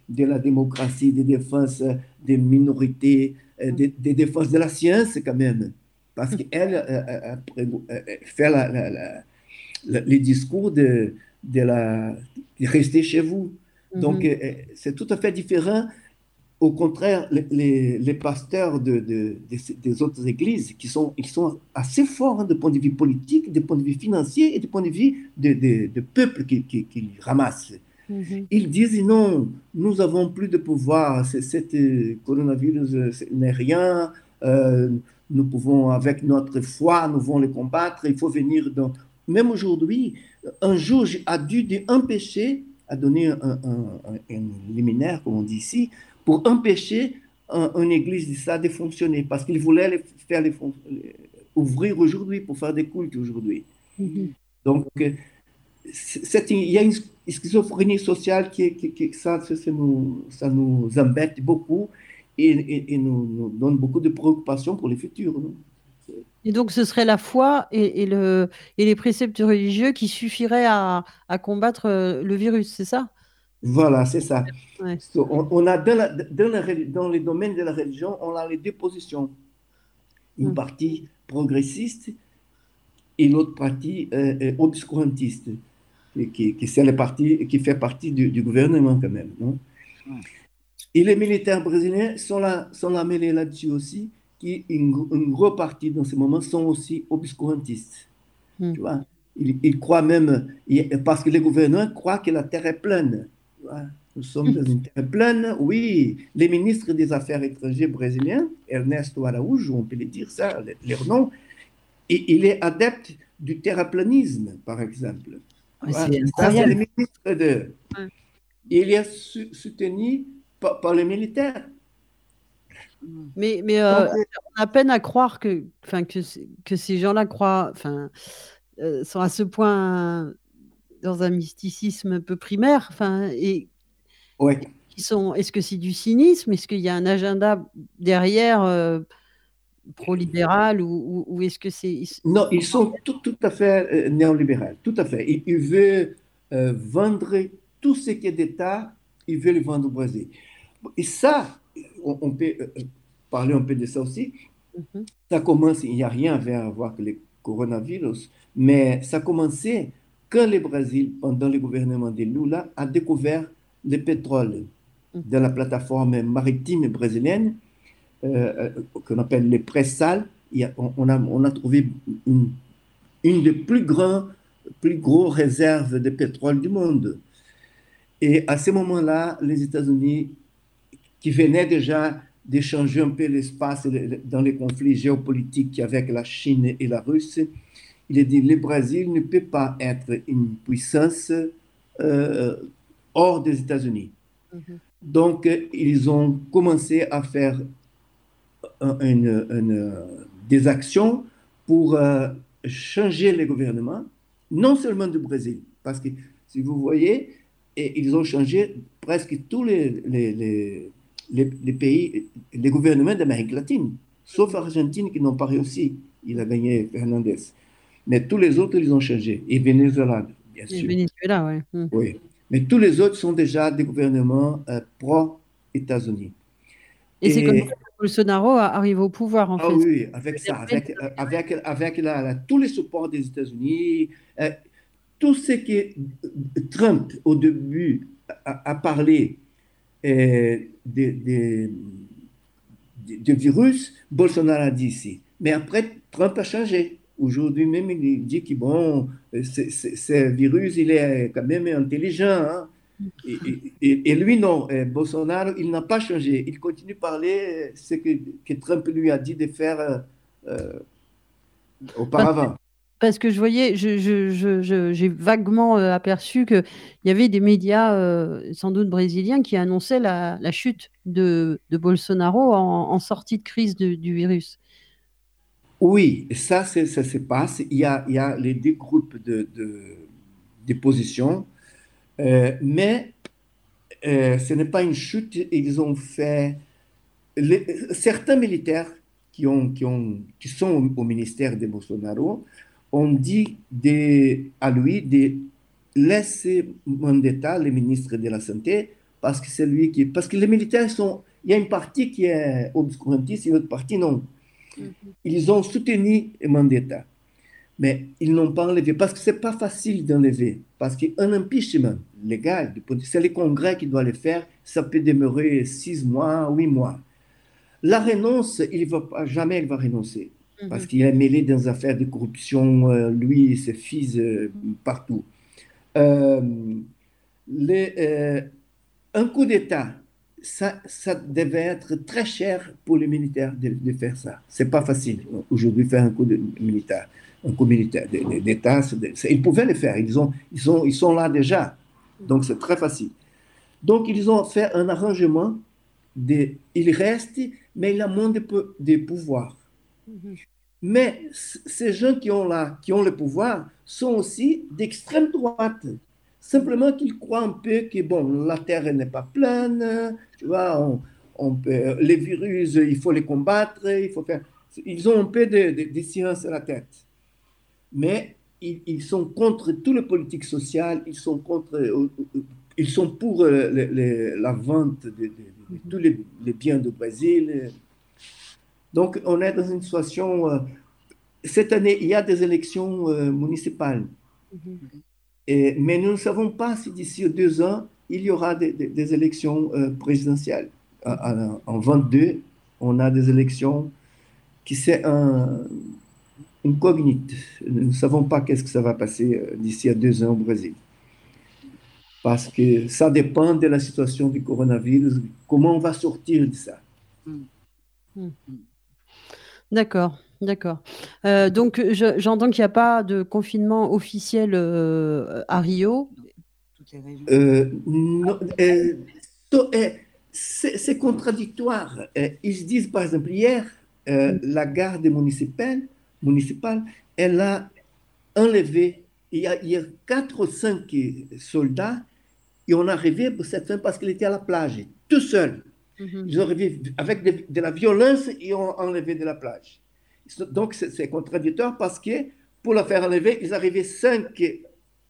de, la démocratie, de défense des minorités, des, des, défenses de la science quand même, parce qu'elle fait la, les discours de, de, la, de rester chez vous. Donc, mm-hmm. c'est tout à fait différent au contraire, les, les, pasteurs de, de, des autres églises, qui sont, assez forts hein, de point de vue politique, de point de vue financier et de point de vue de, de peuple qu'ils qui, qui ramassent. Mhm. Ils disent non, nous avons plus de pouvoir, cette euh, coronavirus euh, n'est rien, euh, nous pouvons, avec notre foi, nous voulons le combattre, il faut venir dans... Même aujourd'hui, un juge a dû empêcher, a donné un, un, un, un liminaire, comme on dit ici, pour empêcher une église de ça de fonctionner, parce qu'il voulait les faire les, ouvrir aujourd'hui pour faire des cultes aujourd'hui. Mhm. Donc, euh, il y a une schizophrénie sociale qui, qui, ça, ça, nous, ça nous embête beaucoup et, et, nous, donne beaucoup de préoccupations pour le futur. Et donc, ce serait la foi et, et, le, et les préceptes religieux qui suffiraient à, à combattre euh, le virus, c'est ça? Voilà, c'est ça. on, a dans, les domaines de la religion, on a les deux positions. Une mm. partie progressiste et l'autre partie euh, euh, obscurantiste, qui, qui, c'est partie, qui fait partie du, gouvernement quand même. Non? Mm. Et les militaires brésiliens sont là, sont là mêlés là-dessus aussi, qui une, une grosse partie dans ce moment sont aussi obscurantistes. Mm. Tu vois? Ils, ils, croient même, parce que les gouverneurs croient que la terre est pleine. Nous sommes dans une terre pleine. Oui, les ministres des Affaires étrangères brésiliens, Ernesto Araújo, on peut les dire ça, leur nom, et il est adepte du terraplanisme, par exemple. ça, c'est le ministre de. Il est soutenu par, les militaires. Mais, mais euh, on a peine à croire que, que, que ces gens-là croient, enfin, euh, sont à ce point dans un mysticisme un peu primaire. Enfin, et ouais. qui sont. Est-ce que c'est du cynisme? Est-ce qu'il y a un agenda derrière euh, pro-libéral ou, ou, est-ce que c'est Non, ils sont tout, tout à fait euh, néolibéraux, tout à fait. Ils, ils veulent euh, vendre tout ce qui est d'État, ils veulent le vendre au Brésil. Et ça, on, peut parler un peu de ça aussi. Mm-hmm. Ça commence, il n'y a rien à voir avec le coronavirus, mais ça a quand le Brésil, pendant le gouvernement de Lula, a découvert le pétrole dans la plateforme maritime brésilienne, euh, euh, qu'on appelle les pré-sales, on a, on a trouvé une, une des plus grandes plus grosses réserves de pétrole du monde. Et à ce moment-là, les États-Unis, qui venaient déjà d'échanger un peu l'espace dans les conflits géopolitiques avec la Chine et la Russie, il a dit le Brésil ne peut pas être une puissance euh, hors des États-Unis. Mhm. Donc, ils ont commencé à faire une, des actions pour euh, changer le gouvernement, non seulement du Brésil, parce que si vous voyez, ils ont changé presque tous les, les, les, pays, les gouvernements d'Amérique latine, sauf Argentine qui n'ont pas réussi. Il a gagné Fernandez. Mais tous les autres, ils ont changé. Et Venezuela, bien sûr. Venezuela, ouais. Hmm. Oui. Mais tous les autres sont déjà des gouvernements euh, pro-États-Unis. Et, c'est comme ça que Bolsonaro arrive au pouvoir, en ah, fait. Oui, avec ça, avec, euh, avec, avec la, tous les supports des États-Unis, euh, tout ce que Trump, au début, a, parlé des de, de, virus, Bolsonaro a dit ici. Mais après, Trump a changé. Aujourd'hui même, il dit que bon, ce virus, il est quand même intelligent. Hein. Et, lui, non. Bolsonaro, il n'a pas changé. Il continue à parler ce que, Trump lui a dit de faire euh, auparavant. Parce que je voyais, j'ai vaguement euh, aperçu qu'il y avait des médias, euh, sans doute brésiliens, qui annonçaient la, chute de, de Bolsonaro en, sortie de crise du virus. Oui, ça, ça se passe. Il y a, les deux groupes de, de, positions, euh, mais euh, ce n'est pas une chute. Ils ont fait. certains militaires qui, ont, qui, ont, qui sont au, ministère de Bolsonaro ont dit à lui de laisser Mandetta, le ministre de la Santé, parce que c'est lui qui. Parce que les militaires sont Il y a une partie qui est obscurantiste et une autre partie non. Ils ont soutenu Mandetta, mais ils n'ont pas enlevé parce que ce n'est pas facile d'enlever. Parce qu'un impeachment légal, c'est le Congrès qui doit le faire, ça peut demeurer six mois, huit mois. La renonce, il va pas, jamais il va renoncer parce mhm. qu'il est mêlé dans des affaires de corruption, euh, lui et ses fils euh, partout. Euh, un coup d'État, ça, ça, devait être très cher pour les militaires de, faire ça. C'est pas facile aujourd'hui faire un coup de militaire, un coup militaire d'État. Ils pouvaient le faire. Ils ont, ils sont, ils sont là déjà. Donc c'est très facile. Donc ils ont fait un arrangement. De, il reste, mais il a moins de, de pouvoir. Mhm. Mais ces gens qui ont, là, qui ont le pouvoir sont aussi d'extrême droite. Simplement qu'ils croient un peu que bon, la Terre n'est pas pleine, tu vois, on, peut, les virus, il faut les combattre, il faut faire. Ils ont un peu de, de, science à la tête. Mais ils, sont contre tout le politique social, ils sont contre, euh, euh, ils sont pour euh, la vente de, tous les, les, biens du Brésil, donc, on est dans une situation. Cette année, il y a des élections municipales. Mhm. Mais nous ne savons pas si d'ici deux ans, il y aura des, élections euh, présidentielles. En, 22, on a des élections qui c'est un, une cognite. Nous ne savons pas qu'est-ce que ça va passer d'ici à deux ans au Brésil. Parce que ça dépend de la situation du coronavirus, comment on va sortir de ça. Mm. D'accord, d'accord. Euh, donc, j'entends qu'il n'y a pas de confinement officiel euh, à Rio. Euh, c'est contradictoire. Ils se disent, par exemple, hier, la garde municipale, municipale, elle a enlevé, il y a, il quatre ou cinq soldats, et on a arrivé pour cette fin parce qu'il était à la plage, tout seul. Mhm. Ils ont arrivé avec de, la violence et ont enlevé de la plage. Donc, c'est contradictoire parce que pour la faire enlever, ils arrivaient cinq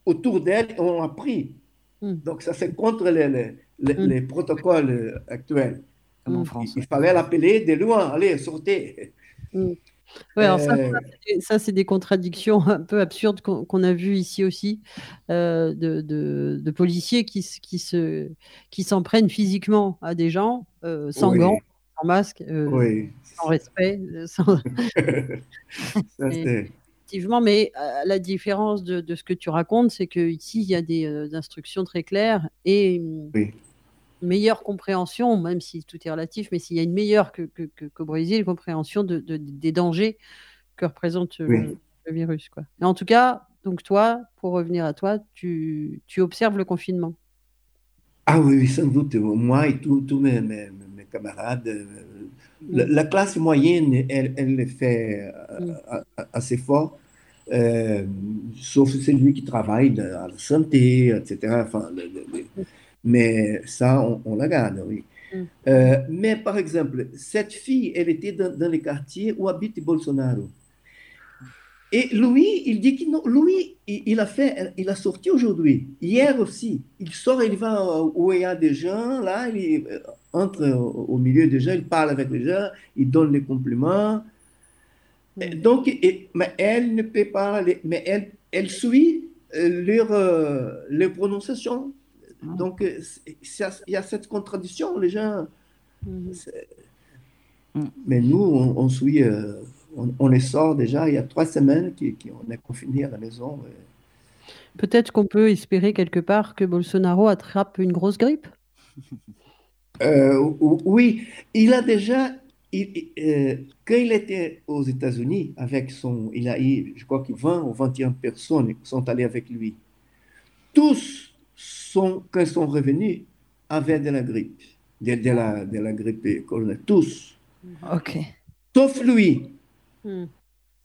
autour d'elle et on l'a pris. Mhm. Donc, ça, c'est contre les, les, mhm. protocoles actuels. Il, fallait l'appeler de loin, allez, sortez. Ouais, alors ça, ça, c'est des contradictions un peu absurdes qu'on a vues ici aussi, euh, de, de, policiers qui, qui, se, qui s'en prennent physiquement à des gens, euh, sans gants, sans masque, euh, sans respect. Sans... [laughs] effectivement, mais la différence de, de, ce que tu racontes, c'est qu'ici, il y a des instructions très claires et meilleure compréhension, même si tout est relatif, mais s'il y a une meilleure que, Brésil, compréhension de, des dangers que représente euh, le, virus. Quoi. en tout cas, donc toi, pour revenir à toi, tu, tu observes le confinement. Ah oui, sans doute. Moi et tous mes, mes, camarades, euh, la, classe moyenne, elle, elle le fait euh, mm. assez fort. sauf celui qui travaille dans la santé, etc. Enfin, mais ça, on, la garde, oui. Mm. Euh, mais par exemple, cette fille, elle était dans, dans les quartiers où habite Bolsonaro. Et lui, il dit que non, lui, il, a fait, il a sorti aujourd'hui, hier aussi. Il sort, il va où il y a des gens, là, il euh, entre au milieu des gens, il parle avec les gens, il donne les compliments. Donc, mais elle ne peut pas, mais elle, elle suit euh, leur, les prononciations. Ah. Donc, euh, il y a cette contradiction, les gens. Mhm. Mm. Mais nous, on, suit, euh, on, les sort déjà il y a trois semaines qu'on est confinés à la maison. Peut-être qu'on peut espérer quelque part que Bolsonaro attrape une grosse grippe [laughs] euh, Oui, il a déjà, quand il était aux États-Unis, avec son, il a eu, je crois que 20 ou 21 personnes sont allées avec lui. Tous sont, quand ils sont revenus, avaient de la grippe, de, de la, de la grippe coloniale, tous. Ok. Sauf lui. Hmm.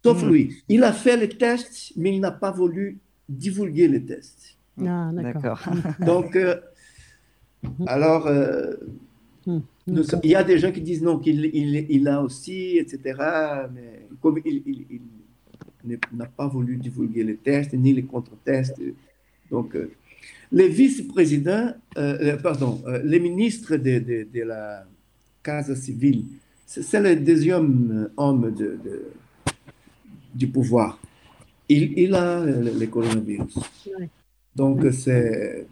Sauf hmm. lui. Il a fait le test, mais il n'a pas voulu divulguer le test. Ah, d'accord. Donc, euh, alors, euh, hmm. il y a des gens qui disent non, qu'il il, il a aussi, etc. Mais comme il, il n'a pas voulu divulguer les tests, ni les contre-tests. Donc, euh, les vice-présidents, euh, pardon, les ministres de, de, la, Casa Civil. C'est le deuxième homme de, du pouvoir. Il, il a le, coronavirus. Donc, c'est.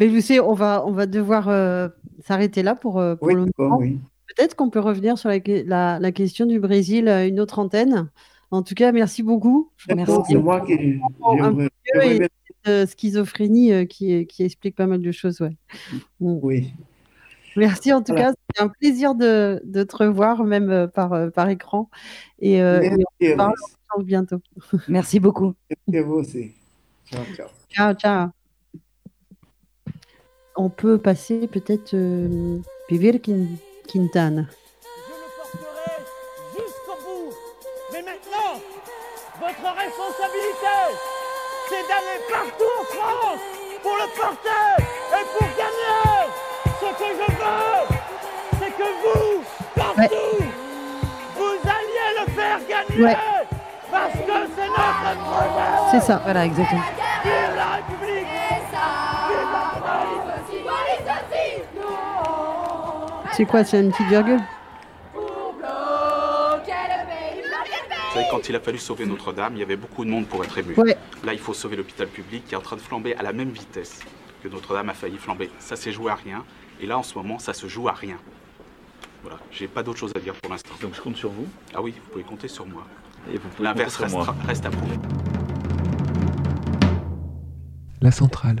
Mais je sais, on va, on va devoir euh, s'arrêter là pour, euh, pour le moment. Peut-être qu'on peut revenir sur la, la, question du Brésil à une autre antenne. En tout cas, merci beaucoup. Merci. C'est moi qui. Euh, schizophrénie qui, qui, explique pas mal de choses. Ouais. Oui. Merci en tout cas, c'est un plaisir de, de, te revoir, même par, par écran. Et, on se parle bientôt. Merci beaucoup. Merci à vous aussi. Ciao, ciao. Ciao, ciao. On peut passer peut-être euh, Vivir Quintana. Je le porterai jusqu'au bout. Mais maintenant, votre responsabilité, c'est d'aller partout en France pour le porter et pour gagner. Ce que je veux, c'est que vous, partout, vous alliez le faire gagner. Parce que c'est notre projet. C'est ça, voilà, exactement. C'est quoi, c'est une petite virgule Vous savez, quand il a fallu sauver Notre-Dame, il y avait beaucoup de monde pour être ému. Là, il faut sauver l'hôpital public qui est en train de flamber à la même vitesse que Notre-Dame a failli flamber. Ça s'est joué à rien. Et là, en ce moment, ça se joue à rien. Voilà, j'ai pas d'autre chose à dire pour l'instant. Donc je compte sur vous Ah oui, vous pouvez compter sur moi. Et L'inverse reste, reste à prouver. La centrale.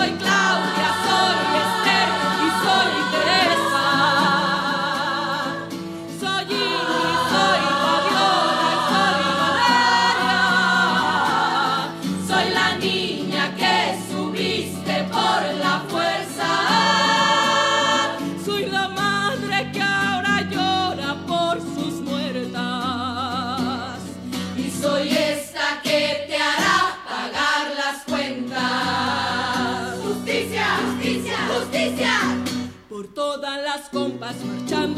Soy Claudia, soy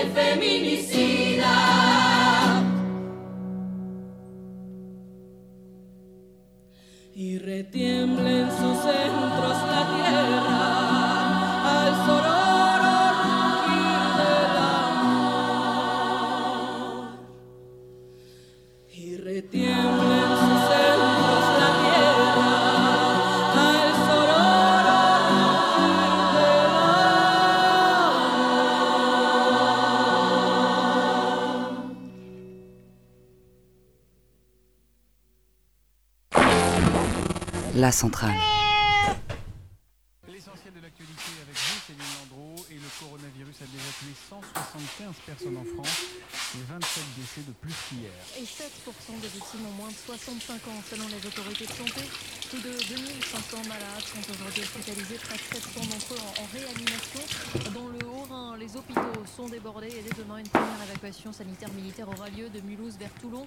el feminicida. Y retiembla en sus centros la tierra. La centrale. L'essentiel de l'actualité avec vous, Céline Landreau, et le coronavirus a déjà tué 175 personnes en France et 27 décès plus qu'hier. Et 7% des victimes ont moins de 65 ans selon les autorités de santé. Plus de 2500 malades sont aujourd'hui hospitalisés, près de 700 d'entre eux en, en réanimation. Dans le Haut-Rhin, les hôpitaux sont débordés et dès demain, une première évacuation sanitaire militaire aura lieu de Mulhouse vers Toulon.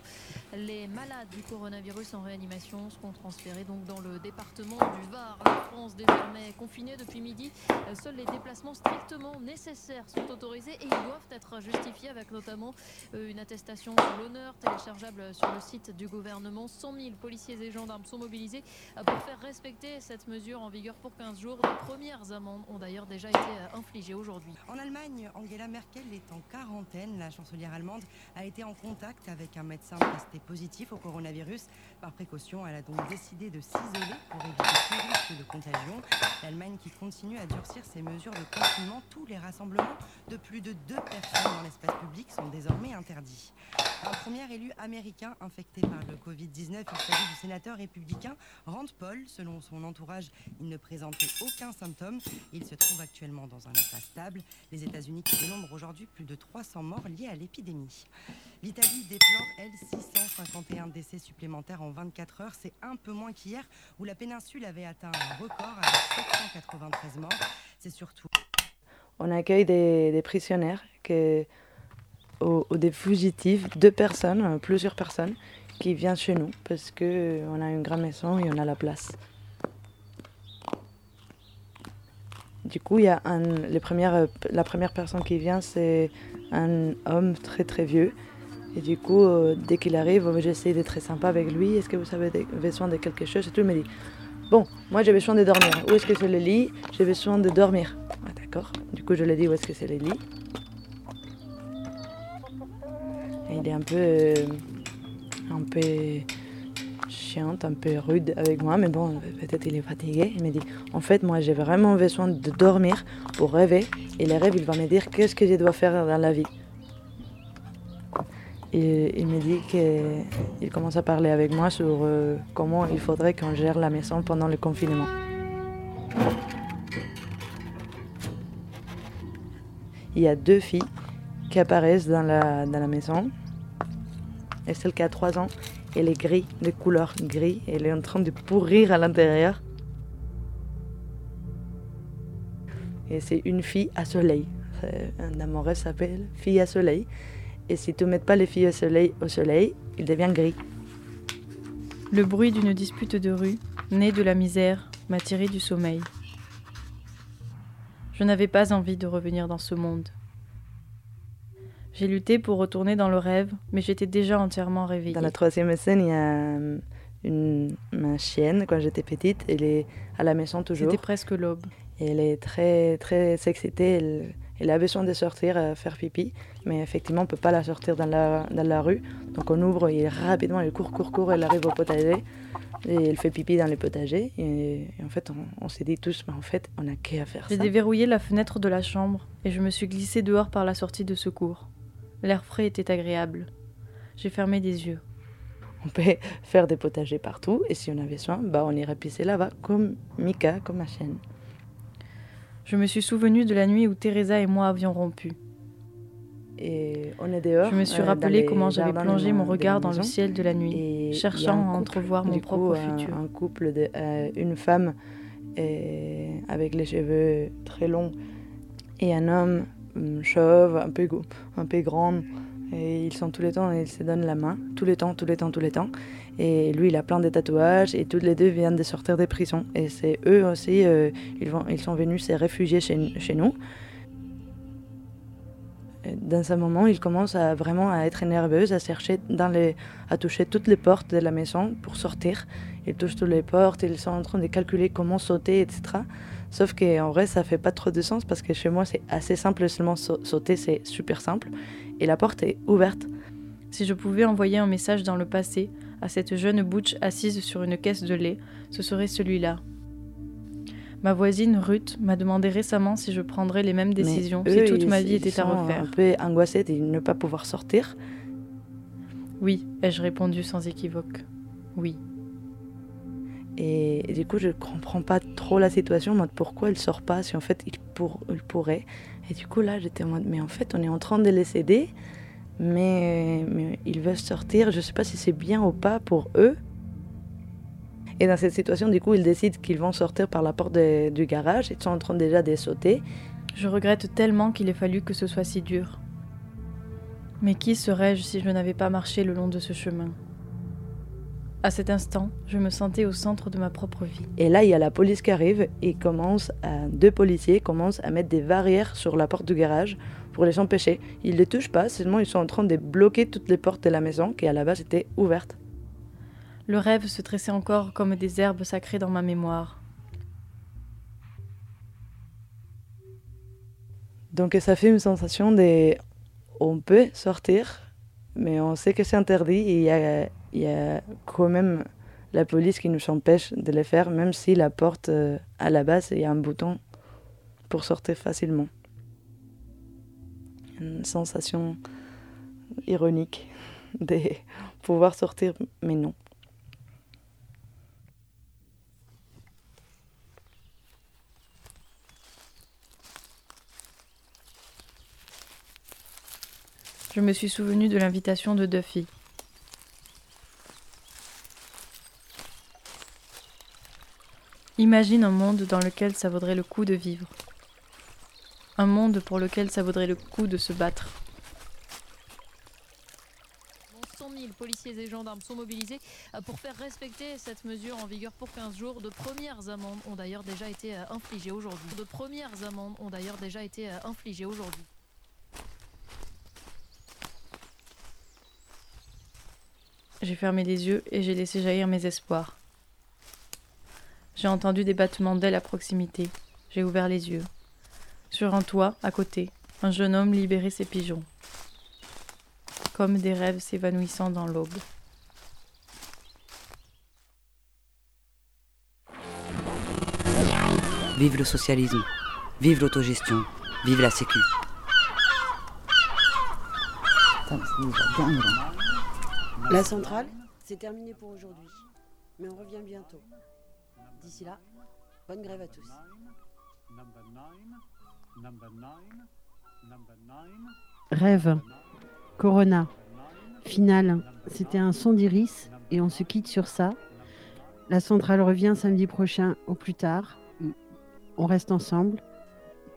Les malades du coronavirus en réanimation seront transférés donc dans le département du Var. La France désormais confinée depuis midi. Seuls les déplacements strictement nécessaires sont autorisés et ils doivent être justifiés avec notamment euh, une attestation l'honneur téléchargeable sur le site du gouvernement. 100 000 policiers et gendarmes sont mobilisés pour faire respecter cette mesure en vigueur pour 15 jours. Les premières amendes ont d'ailleurs déjà été infligées aujourd'hui. En Allemagne, Angela Merkel est en quarantaine. La chancelière allemande a été en contact avec un médecin testé positif au coronavirus. Par précaution, elle a donc décidé de s'isoler pour éviter tout risque de contagion. L'Allemagne qui continue à durcir ses mesures de confinement, tous les rassemblements de plus de deux personnes dans l'espace public sont désormais interdits. Un premier élu américain infecté par le Covid-19, il s'agit du sénateur républicain Rand Paul. Selon son entourage, il ne présentait aucun symptôme. Il se trouve actuellement dans un état stable. Les États-Unis dénombrent aujourd'hui plus de 300 morts liés à l'épidémie. L'Italie déplore, elle, 651 décès supplémentaires en 24 heures. C'est un peu moins qu'hier, où la péninsule avait atteint un record avec 793 morts. C'est surtout On accueille des, des prisonniers que, ou des fugitifs, deux personnes, euh, plusieurs personnes, qui viennent chez nous parce qu'on a une grande maison et on a la place. Du coup, il y a un, les premières, euh, la première personne qui vient, c'est un homme très très vieux. Et du coup, euh, dès qu'il arrive, j'essaie d'être très sympa avec lui. Est-ce que vous avez besoin de quelque chose Et tout, il me dit Bon, moi j'ai besoin de dormir. Où est-ce que c'est le lit? J'ai besoin de dormir. Ah, D'accord. Du coup, je lui dis où est-ce que c'est le lit? Il est un peu. euh, un peu un peu rude avec moi, mais bon, peut-être il est fatigué. Il me dit En fait, moi j'ai vraiment besoin de dormir pour rêver. Et le rêve, il va me dire qu'est-ce que je dois faire dans la vie? Il me dit qu'il commence à parler avec moi sur euh, comment il faudrait qu'on gère la maison pendant le confinement. Il y a deux filles qui apparaissent dans la, dans la maison. Et celle qui a trois ans, elle est gris, de couleur gris. Elle est en train de pourrir à l'intérieur. Et c'est une fille à soleil. Un amoureux s'appelle fille à soleil. Et si tu ne mets pas les filles au soleil, au soleil, il devient gris. Le bruit d'une dispute de rue, né de la misère, m'a tiré du sommeil. Je n'avais pas envie de revenir dans ce monde. J'ai lutté pour retourner dans le rêve, mais j'étais déjà entièrement réveillée. Dans la troisième scène, il y a euh, une, ma chienne, quand j'étais petite, elle est à la maison toujours. C'était presque l'aube. Et elle est très, très excitée. Elle, elle a besoin de sortir, euh, faire pipi. Mais effectivement, on ne peut pas la sortir dans la, dans la rue. Donc on ouvre et rapidement, elle court, court, court, elle arrive au potager. Et elle fait pipi dans le potager. Et, et en fait, on, on s'est dit tous, mais en fait, on n'a qu'à faire J'ai ça. déverrouillé la fenêtre de la chambre et je me suis glissée dehors par la sortie de secours. L'air frais était agréable. J'ai fermé des yeux. On peut faire des potagers partout. Et si on avait besoin, bah, on irait pisser là-bas, comme Mika, comme ma chienne. Je me suis souvenu de la nuit où Teresa et moi avions rompu. Et on est dehors. Je me suis euh, rappelé comment j'avais plongé mon regard dans le ciel de la nuit, Et cherchant à entrevoir mon propre coup, futur. Un couple, de, euh, une femme avec les cheveux très longs et un homme chauve, un peu, un peu grand. Et ils sont tous les temps, ils se donnent la main, tous les temps, tous les temps, tous les temps. Et lui, il a plein de tatouages et tous les deux viennent de sortir des prisons. Et c'est eux aussi, euh, ils, vont, ils sont venus se réfugier chez, nous. dans ce moment, il commence à vraiment à être nerveuse, à chercher dans les, à toucher toutes les portes de la maison pour sortir. Il touche toutes les portes, ils sont en train de calculer comment sauter, etc. Sauf qu'en vrai, ça fait pas trop de sens parce que chez moi, c'est assez simple seulement sauter, c'est super simple. Et la porte est ouverte. Si je pouvais envoyer un message dans le passé à cette jeune butch assise sur une caisse de lait, ce serait celui-là. Ma voisine Ruth m'a demandé récemment si je prendrais les mêmes décisions si toute ma vie était à refaire. Un peu angoissée de ne pas pouvoir sortir. Oui, ai-je répondu sans équivoque. Oui. Et, du coup, je comprends pas trop la situation, pourquoi elle sort pas si en fait il, pour, il pourrait. Et du coup, là, j'étais en mode, mais en fait, on est en train de les aider, mais, mais ils veulent sortir. Je sais pas si c'est bien ou pas pour eux. Et dans cette situation, du coup, ils décident qu'ils vont sortir par la porte du garage. Ils sont en train déjà de sauter. Je regrette tellement qu'il ait fallu que ce soit si dur. Mais qui serais-je si je n'avais pas marché le long de ce chemin? À cet instant, je me sentais au centre de ma propre vie. Et là, il y a la police qui arrive et commence à, deux policiers commencent à mettre des barrières sur la porte du garage pour les empêcher. Ils ne les touchent pas, seulement ils sont en train de bloquer toutes les portes de la maison qui à la base étaient ouvertes. Le rêve se tressait encore comme des herbes sacrées dans ma mémoire. Donc ça fait une sensation de... On peut sortir, mais on sait que c'est interdit et il y a, y a, quand même la police qui nous empêche de le faire, même si la porte, euh, à la base, il y a un bouton pour sortir facilement. Une sensation ironique [laughs] de pouvoir sortir, mais non. je me suis souvenu de l'invitation de Duffy. Imagine un monde dans lequel ça vaudrait le coup de vivre. Un monde pour lequel ça vaudrait le coup de se battre. 100 000 policiers et gendarmes sont mobilisés euh, pour faire respecter cette mesure en vigueur pour 15 jours. De premières amendes ont d'ailleurs déjà été euh, infligées aujourd'hui. De premières amendes ont d'ailleurs déjà été euh, infligées aujourd'hui. J'ai fermé les yeux et j'ai laissé jaillir mes espoirs. J'ai entendu des battements d'ailes à proximité. J'ai ouvert les yeux. Sur un toit, à côté, un jeune homme libérait ses pigeons. Comme des rêves s'évanouissant dans l'aube. Vive le socialisme, vive l'autogestion, vive la sécu. La centrale, c'est terminé pour aujourd'hui, mais on revient bientôt. D'ici là, bonne grève à tous. Rêve, Corona, finale, c'était un son d'iris et on se quitte sur ça. La centrale revient samedi prochain au plus tard. On reste ensemble,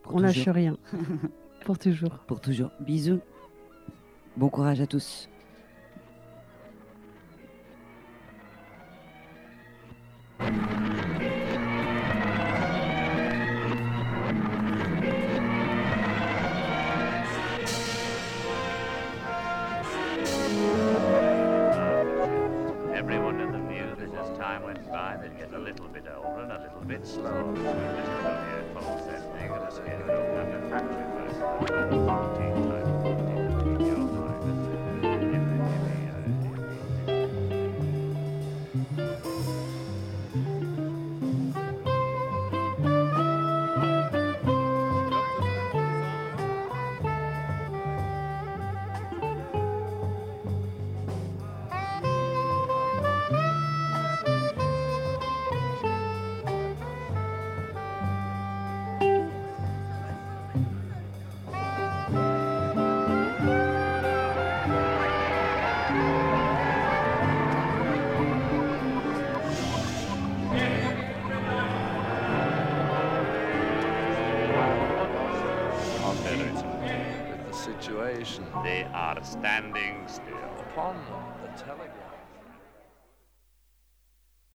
on lâche rien. [laughs] Pour toujours. Pour toujours. Bisous. Bon courage à tous.